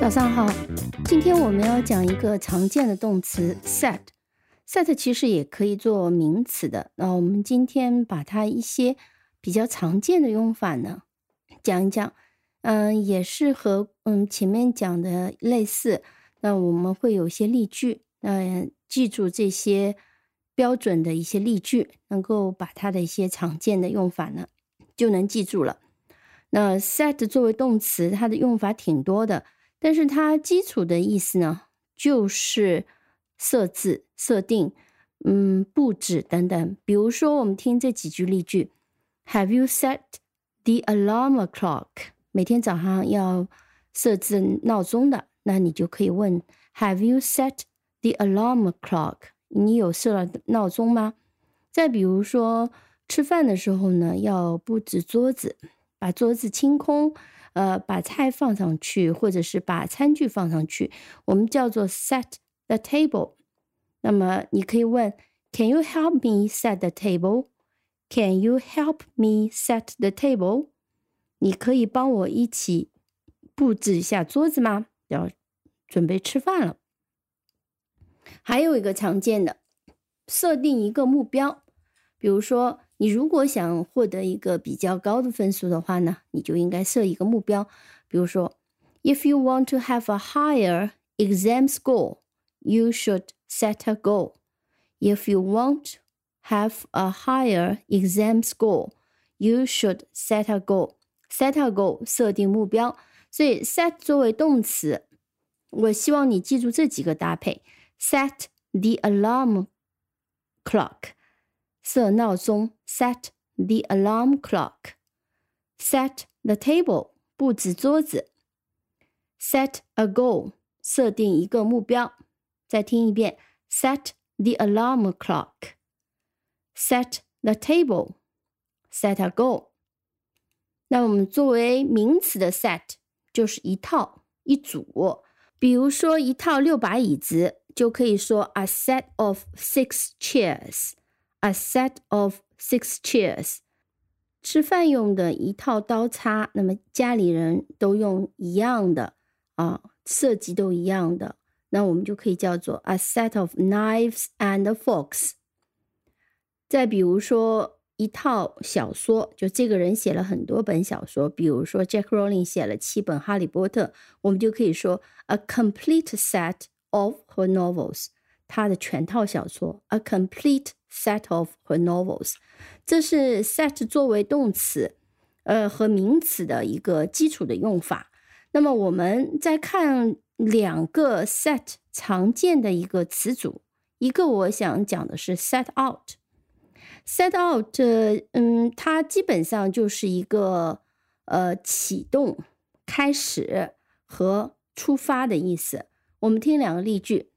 早上好，今天我们要讲一个常见的动词 set。set 其实也可以做名词的。那我们今天把它一些比较常见的用法呢讲一讲。嗯，也是和嗯前面讲的类似。那我们会有一些例句，那记住这些标准的一些例句，能够把它的一些常见的用法呢就能记住了。那 set 作为动词，它的用法挺多的。但是它基础的意思呢，就是设置、设定、嗯、布置等等。比如说，我们听这几句例句：Have you set the alarm clock？每天早上要设置闹钟的，那你就可以问：Have you set the alarm clock？你有设了闹钟吗？再比如说，吃饭的时候呢，要布置桌子，把桌子清空。呃，把菜放上去，或者是把餐具放上去，我们叫做 set the table。那么你可以问，Can you help me set the table？Can you help me set the table？你可以帮我一起布置一下桌子吗？要准备吃饭了。还有一个常见的，设定一个目标，比如说。你如果想获得一个比较高的分数的话呢，你就应该设一个目标。比如说，If you want to have a higher exam score, you should set a goal. If you want have a higher exam score, you should set a goal. Set a goal，设定目标。所以 set 作为动词，我希望你记住这几个搭配：set the alarm clock。设闹钟，set the alarm clock；set the table，布置桌子；set a goal，设定一个目标。再听一遍：set the alarm clock；set the table；set a goal。那我们作为名词的 set 就是一套、一组。比如说，一套六把椅子，就可以说 a set of six chairs。 A set of six chairs，吃饭用的一套刀叉。那么家里人都用一样的啊，设计都一样的，那我们就可以叫做 a set of knives and forks。再比如说一套小说，就这个人写了很多本小说，比如说 Jack Rowling 写了七本《哈利波特》，我们就可以说 a complete set of her novels，他的全套小说，a complete。Set of her novels，这是 set 作为动词，呃和名词的一个基础的用法。那么我们再看两个 set 常见的一个词组，一个我想讲的是 set out。set out，嗯，它基本上就是一个呃启动、开始和出发的意思。我们听两个例句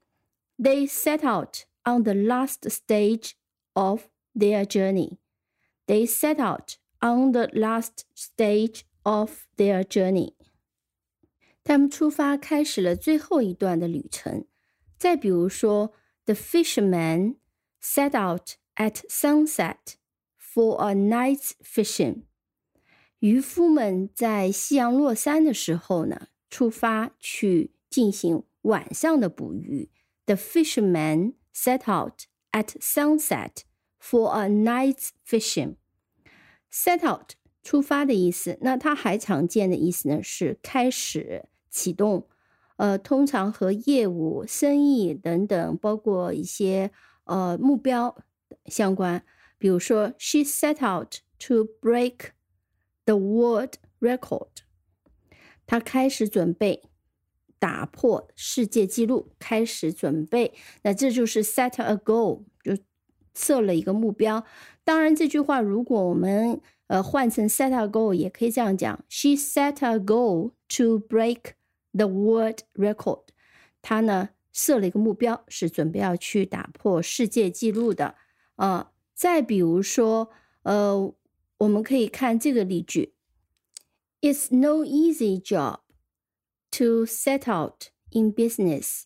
：They set out on the last stage. of their journey. They set out on the last stage of their journey. 他们出发开始了最后一段的旅程。再比如说，The fishermen set out at sunset for a night's fishing。渔夫们在夕阳落山的时候呢，出发去进行晚上的捕鱼。The fishermen set out at sunset for a night's fishing. Set out 出发的意思，那它还常见的意思呢是开始、启动，呃，通常和业务、生意等等，包括一些呃目标相关。比如说，She set out to break the world record。她开始准备打破世界纪录，开始准备，那这就是 set a goal，就设了一个目标。当然，这句话如果我们呃换成 set a goal，也可以这样讲：She set a goal to break the world record。她呢设了一个目标，是准备要去打破世界纪录的。啊，再比如说，呃，我们可以看这个例句：It's no easy job。To set out in business.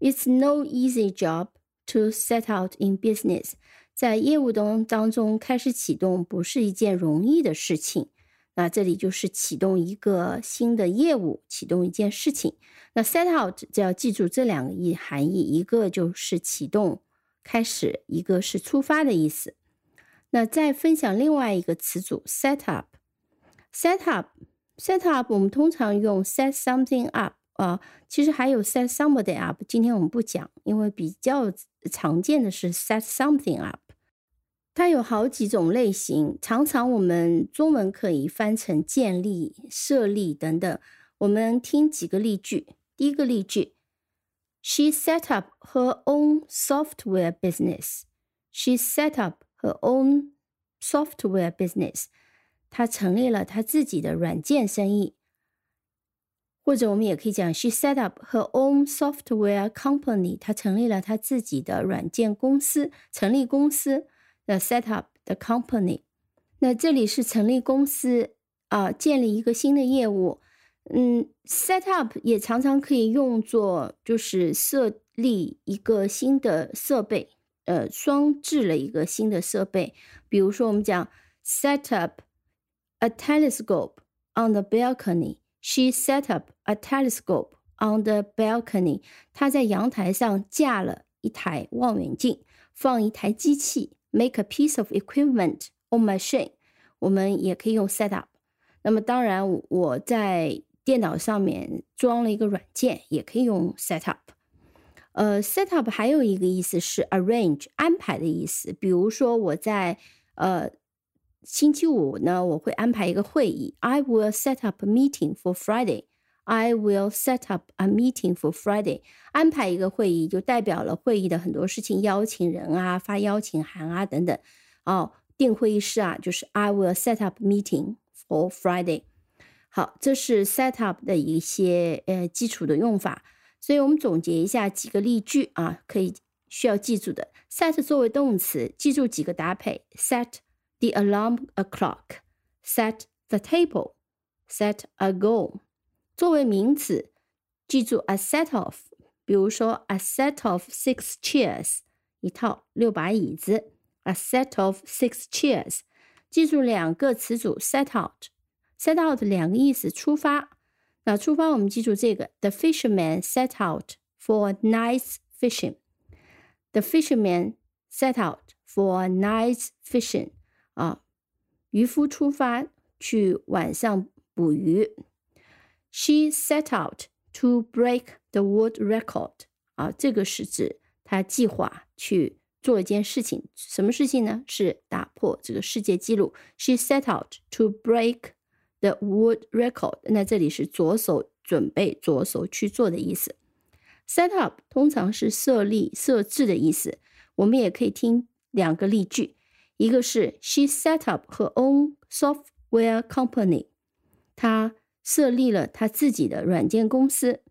It's no easy job to set out in business. 在业务当当中开始启动不是一件容易的事情。那这里就是启动一个新的业务，启动一件事情。那 set out 就要记住这两个意含义，一个就是启动、开始，一个是出发的意思。那再分享另外一个词组 set up。set up up，set up，我们通常用 set something up 啊，其实还有 set somebody up，今天我们不讲，因为比较常见的是 set something up。它有好几种类型，常常我们中文可以翻成建立、设立等等。我们听几个例句。第一个例句：She set up her own software business. She set up her own software business. 他成立了他自己的软件生意。或者我们也可以讲，She set up her own software company. 她成立了她自己的软件公司，成立公司。The set up the company，那这里是成立公司啊，建立一个新的业务。嗯，set up 也常常可以用作就是设立一个新的设备，呃，装置了一个新的设备。比如说，我们讲 set up a telescope on the balcony。She set up a telescope on the balcony。她在阳台上架了一台望远镜，放一台机器。Make a piece of equipment or machine，我们也可以用 set up。那么当然，我在电脑上面装了一个软件，也可以用 set up。呃，set up 还有一个意思是 arrange 安排的意思。比如说我在呃 星期五呢，我会安排一个会议。I will set up a meeting for Friday。I will set up a meeting for Friday。安排一个会议，就代表了会议的很多事情，邀请人啊，发邀请函啊等等。哦，订会议室啊，就是 I will set up meeting for Friday。好，这是 set up 的一些呃基础的用法。所以我们总结一下几个例句啊，可以需要记住的。set 作为动词，记住几个搭配：set the alarm clock，set the table，set a goal。作为名词，记住 a set of，比如说 a set of six chairs，一套六把椅子，a set of six chairs。记住两个词组 set out，set out 两个意思，出发。那出发我们记住这个，the fisherman set out for a night's fishing。the fisherman set out for a night's fishing。 啊，渔夫出发去晚上捕鱼。She set out to break the world record。啊，这个是指她计划去做一件事情，什么事情呢？是打破这个世界纪录。She set out to break the world record。那这里是着手准备、着手去做的意思。Set up 通常是设立、设置的意思。我们也可以听两个例句，一个是 She set up her own software company。她设立了他自己的软件公司。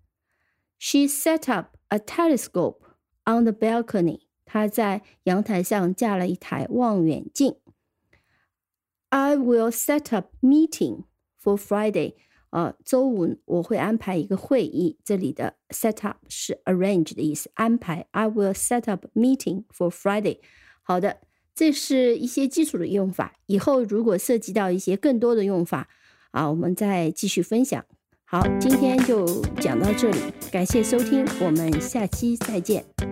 She set up a telescope on the balcony。她在阳台上架了一台望远镜。I will set up meeting for Friday。啊，周五我会安排一个会议。这里的 set up 是 arrange 的意思，安排。I will set up meeting for Friday。好的， 这是一些基础的用法。以后如果涉及到一些更多的用法。啊，我们再继续分享。好，今天就讲到这里，感谢收听，我们下期再见。